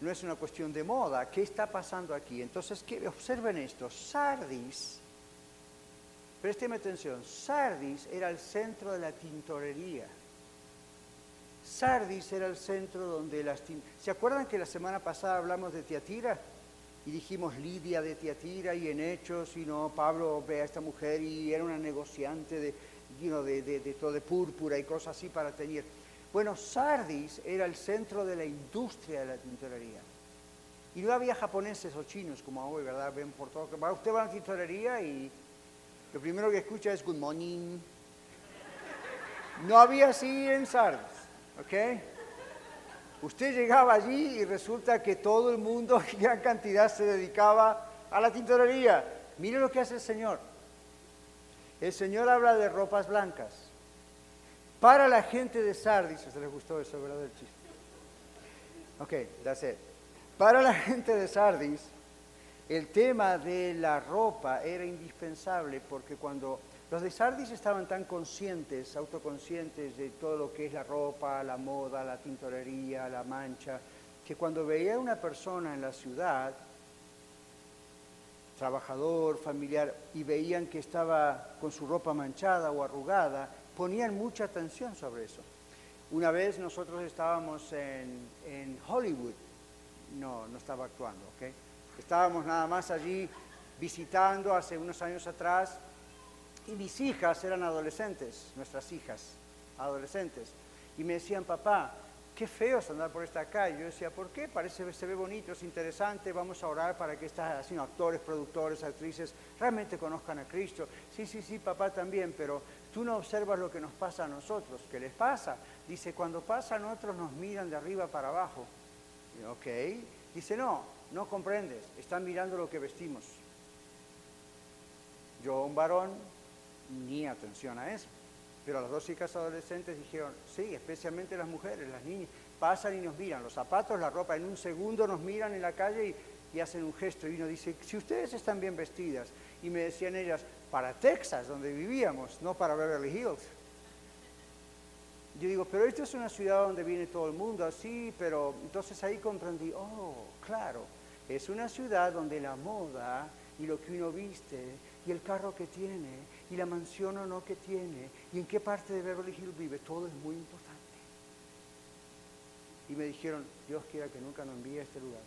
no es una cuestión de moda. ¿Qué está pasando aquí? Entonces, observen esto. Sardis, présteme atención, Sardis era el centro de la tintorería. Sardis era el centro donde las... ¿Se acuerdan que la semana pasada hablamos de Tiatira? Y dijimos Lidia de Tiatira y en Hechos, y no, Pablo ve a esta mujer y era una negociante de, de, todo de púrpura y cosas así para teñir. Bueno, Sardis era el centro de la industria de la tintorería. Y no había japoneses o chinos como hoy, ¿verdad? Ven por todo. Usted va a la tintorería y lo primero que escucha es good morning. No había así en Sardis. ¿Ok? Usted llegaba allí y resulta que todo el mundo, *laughs* gran cantidad, se dedicaba a la tintorería. Mire lo que hace el Señor. El Señor habla de ropas blancas. Para la gente de Sardis, ¿se les gustó eso, verdad? El chiste. Ok, that's it. Para la gente de Sardis, el tema de la ropa era indispensable porque cuando los de Sardis estaban tan conscientes, autoconscientes de todo lo que es la ropa, la moda, la tintorería, la mancha, que cuando veía una persona en la ciudad, trabajador, familiar, y veían que estaba con su ropa manchada o arrugada, ponían mucha atención sobre eso. Una vez nosotros estábamos en, Hollywood, no, no estaba actuando, ¿ok? Estábamos nada más allí visitando hace unos años atrás y mis hijas eran adolescentes, nuestras hijas, adolescentes. Y me decían, papá, qué feo es andar por esta calle. Yo decía, ¿por qué? Parece, se ve bonito, es interesante, vamos a orar para que estas actores, productores, actrices realmente conozcan a Cristo. Sí, sí, sí, papá también, pero tú no observas lo que nos pasa a nosotros. ¿Qué les pasa? Dice, cuando pasan otros nos miran de arriba para abajo. ok. Dice, no, no comprendes, están mirando lo que vestimos. Yo, un varón, ni atención a eso. Pero las dos chicas adolescentes dijeron, sí, especialmente las mujeres, las niñas, pasan y nos miran, los zapatos, la ropa, en un segundo nos miran en la calle y, hacen un gesto y uno dice, si ustedes están bien vestidas, y me decían ellas, para Texas, donde vivíamos, no para Beverly Hills. Yo digo, pero esto es una ciudad donde viene todo el mundo así, pero entonces ahí comprendí, oh, claro, es una ciudad donde la moda y lo que uno viste y el carro que tiene y la mansión o no que tiene y en qué parte de Beverly Hills vive, todo es muy importante. Y me dijeron, Dios quiera que nunca nos envíe a este lugar.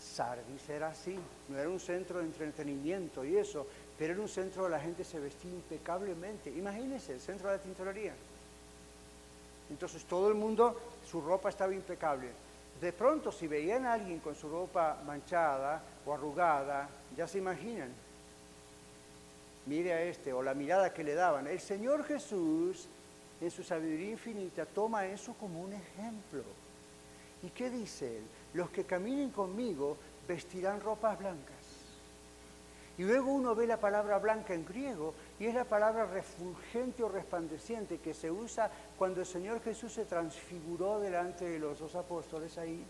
Sardis era así, no era un centro de entretenimiento y eso, pero era un centro donde la gente se vestía impecablemente. Imagínense, el centro de la tintorería. Entonces todo el mundo, su ropa estaba impecable. De pronto, si veían a alguien con su ropa manchada o arrugada, ya se imaginan. Mire a este, o la mirada que le daban. El Señor Jesús, en su sabiduría infinita, toma eso como un ejemplo. ¿Y qué dice él? Los que caminen conmigo vestirán ropas blancas. Y luego uno ve la palabra blanca en griego y es la palabra refulgente o resplandeciente que se usa cuando el Señor Jesús se transfiguró delante de los dos apóstoles ahí,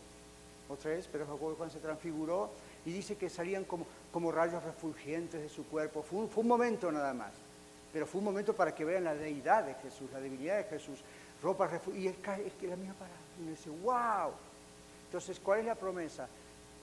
o tres, pero cuando se transfiguró y dice que salían como, como rayos refulgentes de su cuerpo. Fue un, fue un momento nada más, pero fue un momento para que vean la deidad de Jesús, la divinidad de Jesús. Ropa y es, es que la misma palabra. Y dice, wow. Entonces, ¿cuál es la promesa?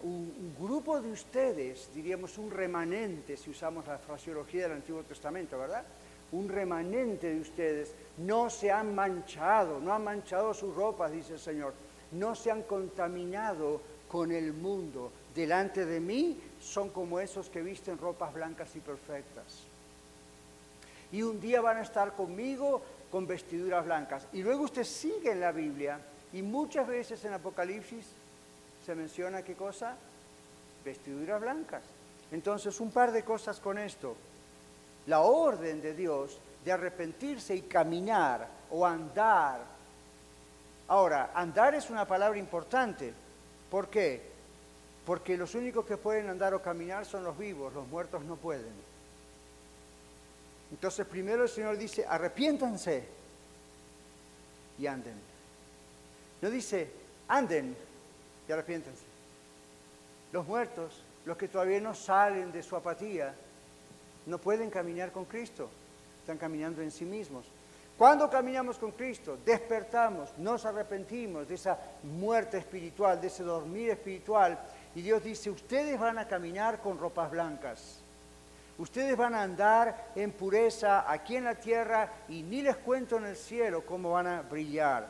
un, grupo de ustedes, diríamos un remanente, si usamos la fraseología del Antiguo Testamento, ¿verdad? Un remanente de ustedes no se han manchado, no han manchado sus ropas, dice el Señor, no se han contaminado con el mundo. Delante de mí son como esos que visten ropas blancas y perfectas. Y un día van a estar conmigo con vestiduras blancas. Y luego usted sigue en la Biblia Y muchas veces en Apocalipsis se menciona qué cosa? Vestiduras blancas. Entonces, un par de cosas con esto. La orden de Dios de arrepentirse y caminar o andar. Ahora, andar es una palabra importante. ¿Por qué? Porque los únicos que pueden andar o caminar son los vivos, los muertos no pueden. Entonces primero el Señor dice, arrepiéntanse y anden. No dice, anden y arrepiéntanse. Los muertos, los que todavía no salen de su apatía, no pueden caminar con Cristo, están caminando en sí mismos. Cuando caminamos con Cristo, despertamos, nos arrepentimos de esa muerte espiritual, de ese dormir espiritual, y Dios dice, ustedes van a caminar con ropas blancas, ustedes van a andar en pureza aquí en la tierra y ni les cuento en el cielo cómo van a brillar.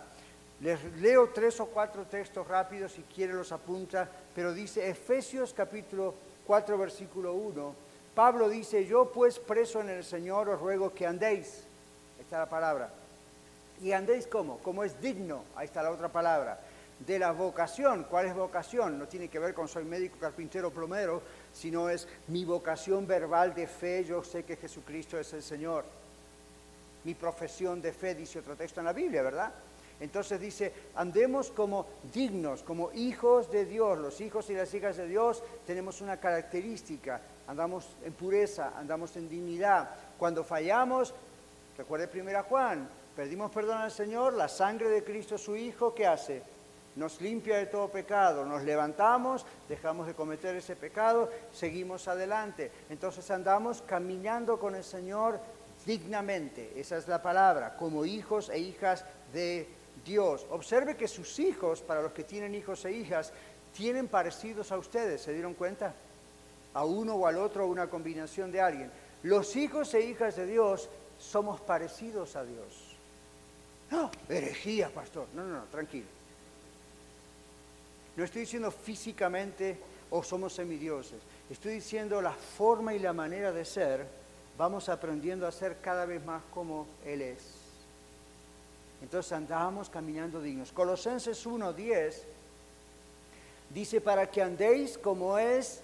Les leo tres o cuatro textos rápidos, si quiere los apunta, pero dice Efesios capítulo 4, versículo 1. Pablo dice, yo pues preso en el Señor os ruego que andéis. La palabra. ¿Y andéis cómo? Como es digno. Ahí está la otra palabra. De la vocación. ¿Cuál es vocación? No tiene que ver con soy médico, carpintero, plomero, sino es mi vocación verbal de fe. Yo sé que Jesucristo es el Señor. Mi profesión de fe, dice otro texto en la Biblia, ¿verdad? Entonces dice, andemos como dignos, como hijos de Dios. Los hijos y las hijas de Dios tenemos una característica, andamos en pureza, andamos en dignidad. Cuando fallamos, recuerde primera Juan, pedimos perdón al Señor, la sangre de Cristo su Hijo, ¿qué hace? Nos limpia de todo pecado, nos levantamos, dejamos de cometer ese pecado, seguimos adelante. Entonces andamos caminando con el Señor dignamente, esa es la palabra, como hijos e hijas de Dios. Observe que sus hijos, para los que tienen hijos e hijas, tienen parecidos a ustedes, ¿se dieron cuenta? A uno o al otro, una combinación de alguien. Los hijos e hijas de Dios somos parecidos a Dios. No, herejía, pastor. No, no, no, tranquilo. No estoy diciendo físicamente o somos semidioses. Estoy diciendo la forma y la manera de ser, vamos aprendiendo a ser cada vez más como Él es. Entonces andábamos caminando dignos. Colosenses 1.10 dice, para que andéis como es,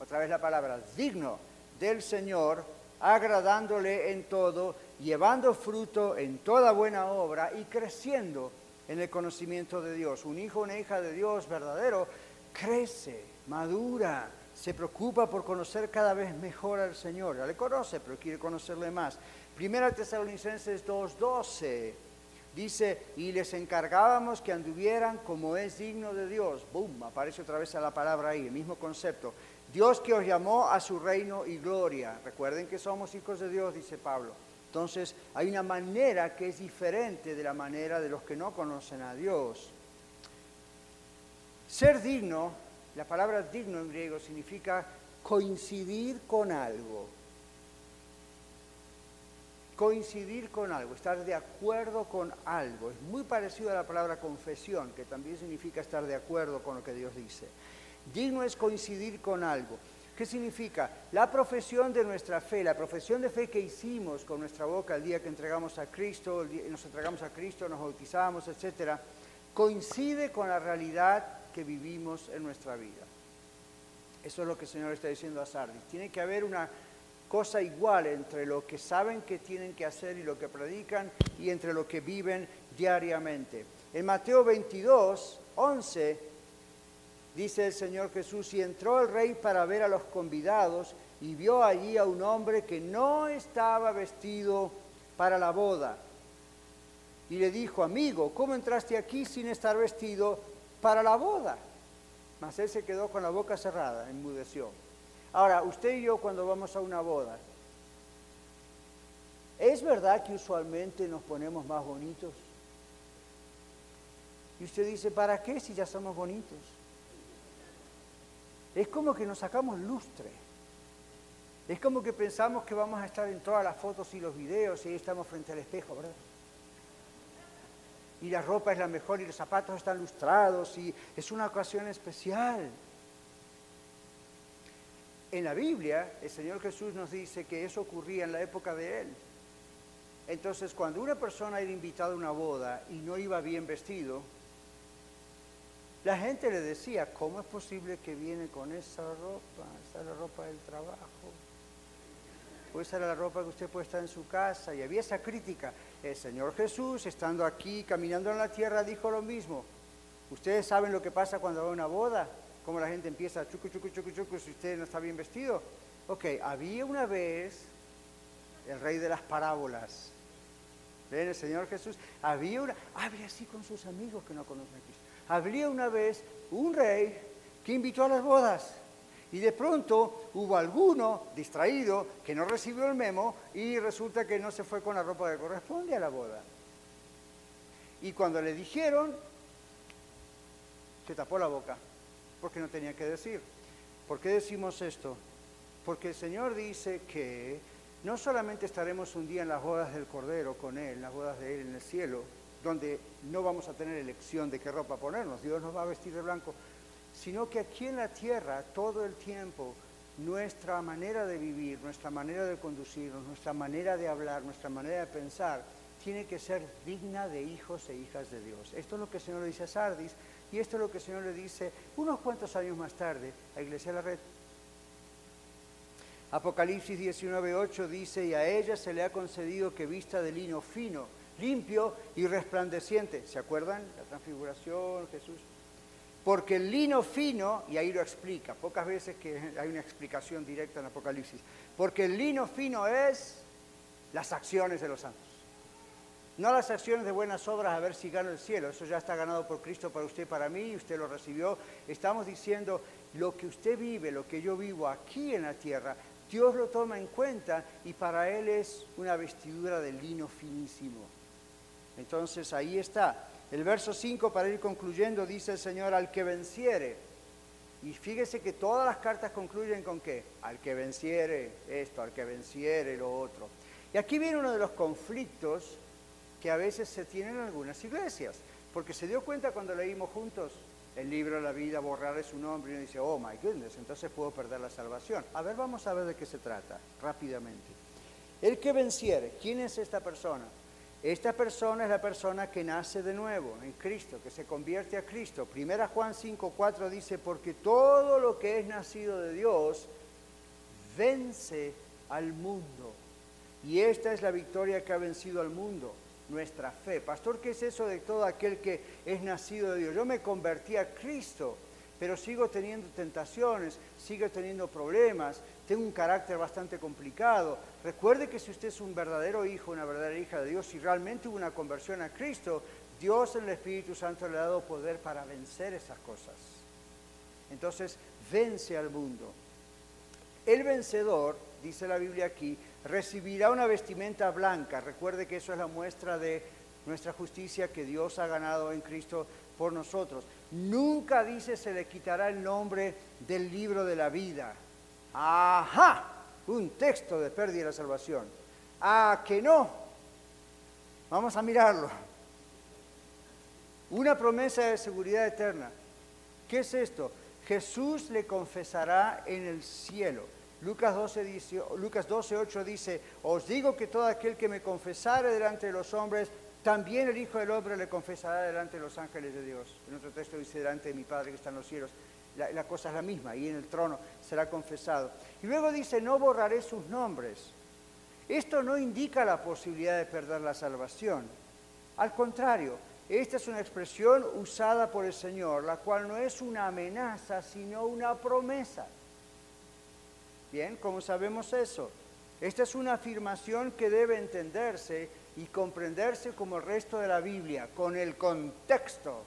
otra vez la palabra, digno del Señor, agradándole en todo, llevando fruto en toda buena obra y creciendo en el conocimiento de Dios. Un hijo, una hija de Dios verdadero crece, madura, se preocupa por conocer cada vez mejor al Señor. Ya le conoce, pero quiere conocerle más. Primera Tesalonicenses 2.12 Dice, y les encargábamos que anduvieran como es digno de Dios. Boom, aparece otra vez la palabra ahí, el mismo concepto. Dios que os llamó a su reino y gloria. Recuerden que somos hijos de Dios, dice Pablo. Entonces, hay una manera que es diferente de la manera de los que no conocen a Dios. Ser digno, la palabra digno en griego significa coincidir con algo coincidir con algo, estar de acuerdo con algo. Es muy parecido a la palabra confesión, que también significa estar de acuerdo con lo que Dios dice. Digno es coincidir con algo. ¿Qué significa? La profesión de nuestra fe, la profesión de fe que hicimos con nuestra boca el día que entregamos a Cristo, nos entregamos a Cristo, nos bautizamos, etcétera, coincide con la realidad que vivimos en nuestra vida. Eso es lo que el Señor está diciendo a Sardis. Tiene que haber una cosa igual entre lo que saben que tienen que hacer y lo que predican y entre lo que viven diariamente. En Mateo 22, 11, dice el Señor Jesús, y entró el rey para ver a los convidados y vio allí a un hombre que no estaba vestido para la boda. Y le dijo, amigo, ¿cómo entraste aquí sin estar vestido para la boda? Mas él se quedó con la boca cerrada, enmudeció. Ahora, usted y yo cuando vamos a una boda, ¿es verdad que usualmente nos ponemos más bonitos? Y usted dice, ¿para qué si ya somos bonitos? Es como que nos sacamos lustre. Es como que pensamos que vamos a estar en todas las fotos y los videos y ahí estamos frente al espejo, ¿verdad? Y la ropa es la mejor y los zapatos están lustrados y es una ocasión especial. En la Biblia, el Señor Jesús nos dice que eso ocurría en la época de Él. Entonces, cuando una persona era invitada a una boda y no iba bien vestido, la gente le decía, ¿cómo es posible que viene con esa ropa? Esa es la ropa del trabajo. O esa era la ropa que usted puede estar en su casa. Y había esa crítica. El Señor Jesús, estando aquí, caminando en la tierra, dijo lo mismo. Ustedes saben lo que pasa cuando va a una boda, cómo la gente empieza chucu, chucu, chucu, chucu, si usted no está bien vestido. Ok, había una vez el rey de las parábolas. ¿Ven? El Señor Jesús. Había una, había así con sus amigos que no conocen a Cristo. Habría una vez un rey que invitó a las bodas. Y de pronto hubo alguno distraído que no recibió el memo y resulta que no se fue con la ropa que corresponde a la boda. Y cuando le dijeron, se tapó la boca, porque no tenía que decir. ¿Por qué decimos esto? Porque el Señor dice que no solamente estaremos un día en las bodas del Cordero con Él, en las bodas de Él en el cielo, donde no vamos a tener elección de qué ropa ponernos, Dios nos va a vestir de blanco, sino que aquí en la tierra todo el tiempo nuestra manera de vivir, nuestra manera de conducirnos, nuestra manera de hablar, nuestra manera de pensar, tiene que ser digna de hijos e hijas de Dios. Esto es lo que el Señor le dice a Sardis y esto es lo que el Señor le dice unos cuantos años más tarde a Iglesia de la Red. Apocalipsis 19.8 dice, y a ella se le ha concedido que vista de lino fino, limpio y resplandeciente. ¿Se acuerdan? La transfiguración, Jesús. Porque el lino fino, y ahí lo explica, pocas veces que *laughs* hay una explicación directa en Apocalipsis, porque el lino fino es las acciones de los santos. No las acciones de buenas obras a ver si gano el cielo, eso ya está ganado por Cristo para usted, para mí, y usted lo recibió. Estamos diciendo lo que usted vive, lo que yo vivo aquí en la tierra, Dios lo toma en cuenta y para Él es una vestidura de lino finísimo. Entonces ahí está. El verso 5, para ir concluyendo, dice el Señor, al que venciere. Y fíjese que todas las cartas concluyen con qué? Al que venciere esto, al que venciere lo otro. Y aquí viene uno de los conflictos que a veces se tienen en algunas iglesias, porque se dio cuenta cuando leímos juntos el libro la vida, borrarle su nombre y uno dice, oh my goodness, entonces puedo perder la salvación. A ver, vamos a ver de qué se trata rápidamente. El que venciere, ¿quién es esta persona? Esta persona es la persona que nace de nuevo en Cristo, que se convierte a Cristo. Primera Juan 5:4 dice, porque todo lo que es nacido de Dios vence al mundo. Y esta es la victoria que ha vencido al mundo nuestra fe. Pastor, ¿qué es eso de todo aquel que es nacido de Dios? Yo me convertí a Cristo, pero sigo teniendo tentaciones, sigo teniendo problemas, tengo un carácter bastante complicado. Recuerde que si usted es un verdadero hijo, una verdadera hija de Dios, si realmente hubo una conversión a Cristo, Dios en el Espíritu Santo le ha dado poder para vencer esas cosas. Entonces, vence al mundo. El vencedor, dice la Biblia aquí, recibirá una vestimenta blanca. Recuerde que eso es la muestra de nuestra justicia que Dios ha ganado en Cristo por nosotros. Nunca dice se le quitará el nombre del libro de la vida. Ajá, un texto de pérdida de la salvación. Ah, que no. Vamos a mirarlo. Una promesa de seguridad eterna. ¿Qué es esto? Jesús le confesará en el cielo. Lucas 12, dice, Lucas 12, 8 dice, os digo que todo aquel que me confesare delante de los hombres, también el Hijo del Hombre le confesará delante de los ángeles de Dios. En otro texto dice, delante de mi Padre que está en los cielos. La, cosa es la misma, y en el trono será confesado. Y luego dice, no borraré sus nombres. Esto no indica la posibilidad de perder la salvación. Al contrario, esta es una expresión usada por el Señor, la cual no es una amenaza, sino una promesa. Bien, ¿cómo sabemos eso? Esta es una afirmación que debe entenderse y comprenderse como el resto de la Biblia, con el contexto.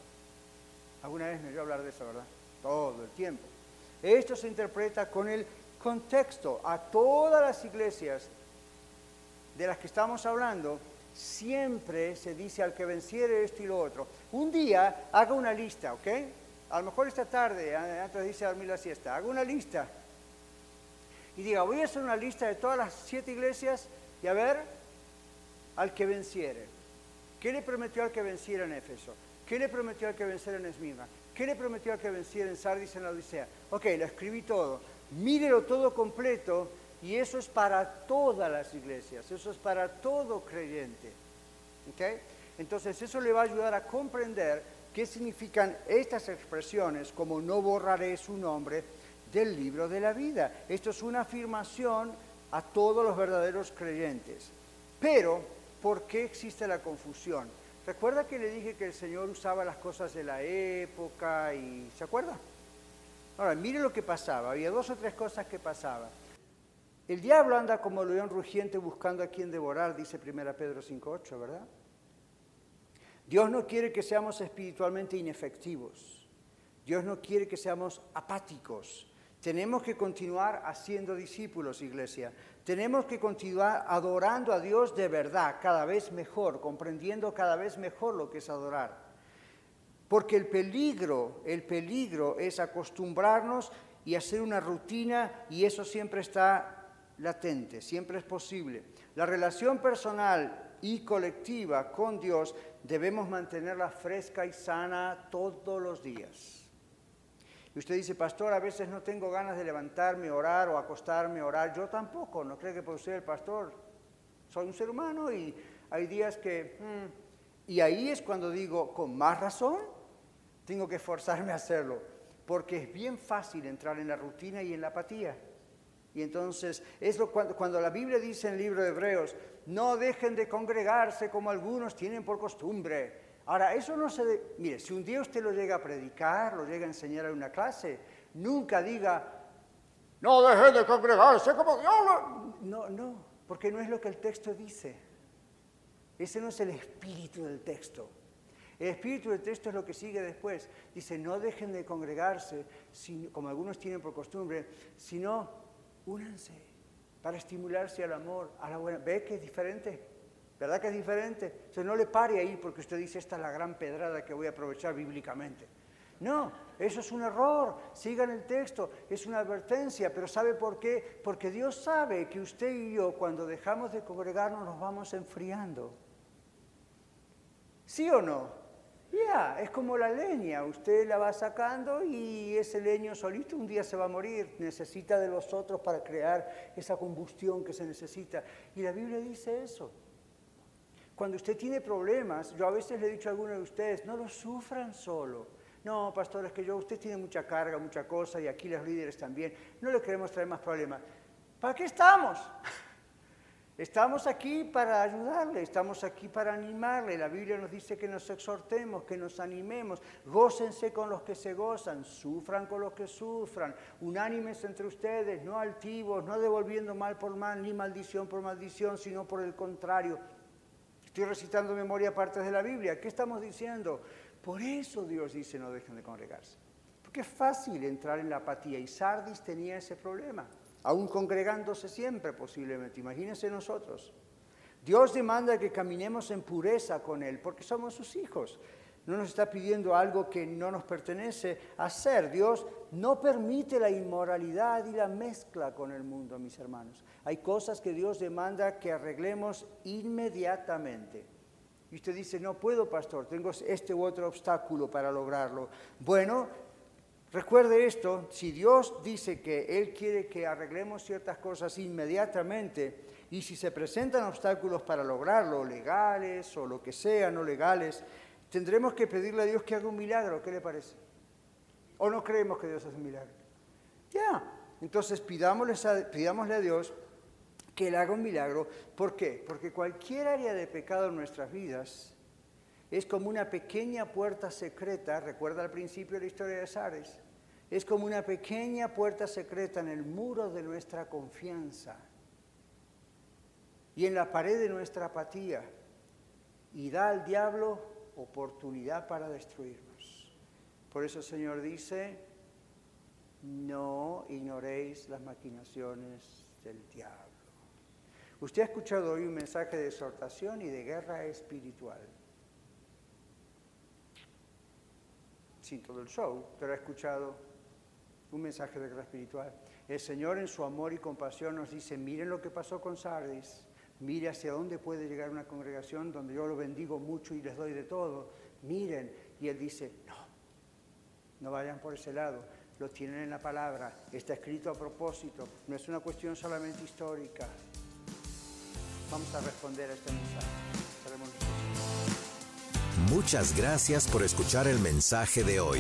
Alguna vez me oyó hablar de eso, ¿verdad? Todo el tiempo. Esto se interpreta con el contexto. A todas las iglesias de las que estamos hablando, siempre se dice al que venciere esto y lo otro. Un día haga una lista, ¿ok? A lo mejor esta tarde, antes de irse a dormir la siesta, haga una lista y diga, voy a hacer una lista de todas las siete iglesias y a ver al que venciere. ¿Qué le prometió al que venciera en Éfeso? ¿Qué le prometió al que venciera en Esmirna? ¿Qué le prometió al que venciera en Sardis en la Odisea? Ok, lo escribí todo. Mírelo todo completo Y eso es para todas las iglesias, eso es para todo creyente. Entonces eso le va a ayudar a comprender qué significan estas expresiones como no borraré su nombre del libro de la vida. Esto es una afirmación a todos los verdaderos creyentes. Pero, ¿por qué existe la confusión? ¿Recuerda que le dije que el Señor usaba las cosas de la época y... ¿Se acuerda? Ahora, mire lo que pasaba. Había dos o tres cosas que pasaban. El diablo anda como león rugiente buscando a quien devorar, dice 1 Pedro 5.8, ¿verdad? Dios no quiere que seamos espiritualmente inefectivos. Dios no quiere que seamos apáticos. Tenemos que continuar haciendo discípulos, iglesia. Tenemos que continuar adorando a Dios de verdad, cada vez mejor, comprendiendo cada vez mejor lo que es adorar. Porque el peligro, el peligro es acostumbrarnos y hacer una rutina y eso siempre está latente, siempre es posible. La relación personal y colectiva con Dios debemos mantenerla fresca y sana todos los días. Y usted dice, pastor, a veces no tengo ganas de levantarme, orar o acostarme, orar. Yo tampoco, no cree que por ser el pastor soy un ser humano y hay días que... Mm, y ahí es cuando digo, con más razón, tengo que esforzarme a hacerlo, porque es bien fácil entrar en la rutina y en la apatía. Y entonces, es lo, cuando, cuando la Biblia dice en el libro de Hebreos, no dejen de congregarse como algunos tienen por costumbre. Ahora, eso no se... Mire, si un día usted lo llega a predicar, lo llega a enseñar en una clase, nunca diga, no dejen de congregarse como Dios. No, no, porque no es lo que el texto dice. Ese no es el espíritu del texto. El espíritu del texto es lo que sigue después. Dice, no dejen de congregarse, como algunos tienen por costumbre, sino únanse para estimularse al amor, a la buena. ¿Ve que es diferente? ¿Verdad que es diferente? O no le pare ahí porque usted dice, esta es la gran pedrada que voy a aprovechar bíblicamente. No, eso es un error. Sigan el texto, es una advertencia, pero ¿sabe por qué? Porque Dios sabe que usted y yo cuando dejamos de congregarnos nos vamos enfriando. ¿Sí o no? Ya, es como la leña, usted la va sacando y ese leño solito un día se va a morir, necesita de los otros para crear esa combustión que se necesita. Y la Biblia dice eso. Cuando usted tiene problemas, yo a veces le he dicho a algunos de ustedes, no lo sufran solo. No, pastor, es que yo, usted tiene mucha carga, mucha cosa y aquí los líderes también. No le queremos traer más problemas. ¿Para qué estamos? *laughs* Estamos aquí para ayudarle, estamos aquí para animarle. La Biblia nos dice que nos exhortemos, que nos animemos. Gócense con los que se gozan, sufran con los que sufran. Unánimes entre ustedes, no altivos, no devolviendo mal por mal, ni maldición por maldición, sino por el contrario. Estoy recitando memoria partes de la Biblia. ¿Qué estamos diciendo? Por eso Dios dice no dejen de congregarse. Porque es fácil entrar en la apatía y Sardis tenía ese problema aún congregándose siempre posiblemente. Imagínense nosotros. Dios demanda que caminemos en pureza con Él, porque somos sus hijos. No nos está pidiendo algo que no nos pertenece hacer. Dios no permite la inmoralidad y la mezcla con el mundo, mis hermanos. Hay cosas que Dios demanda que arreglemos inmediatamente. Y usted dice, no puedo, pastor, tengo este u otro obstáculo para lograrlo. Bueno, Recuerde esto, si Dios dice que Él quiere que arreglemos ciertas cosas inmediatamente y si se presentan obstáculos para lograrlo, legales o lo que sea, no legales, tendremos que pedirle a Dios que haga un milagro, ¿qué le parece? ¿O no creemos que Dios hace un milagro? Ya, entonces a, pidámosle a Dios que Él haga un milagro. ¿Por qué? Porque cualquier área de pecado en nuestras vidas es como una pequeña puerta secreta, recuerda al principio de la historia de Sares, es como una pequeña puerta secreta en el muro de nuestra confianza y en la pared de nuestra apatía y da al diablo oportunidad para destruirnos. Por eso el Señor dice, no ignoréis las maquinaciones del diablo. Usted ha escuchado hoy un mensaje de exhortación y de guerra espiritual. sin todo el show, pero ha escuchado un mensaje de guerra espiritual. El Señor en su amor y compasión nos dice, miren lo que pasó con Sardis, mire hacia dónde puede llegar una congregación donde yo lo bendigo mucho y les doy de todo, miren. Y Él dice, no, no vayan por ese lado, lo tienen en la palabra, está escrito a propósito, no es una cuestión solamente histórica. Vamos a responder a este mensaje. Muchas gracias por escuchar el mensaje de hoy.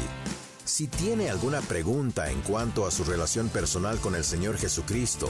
Si tiene alguna pregunta en cuanto a su relación personal con el Señor Jesucristo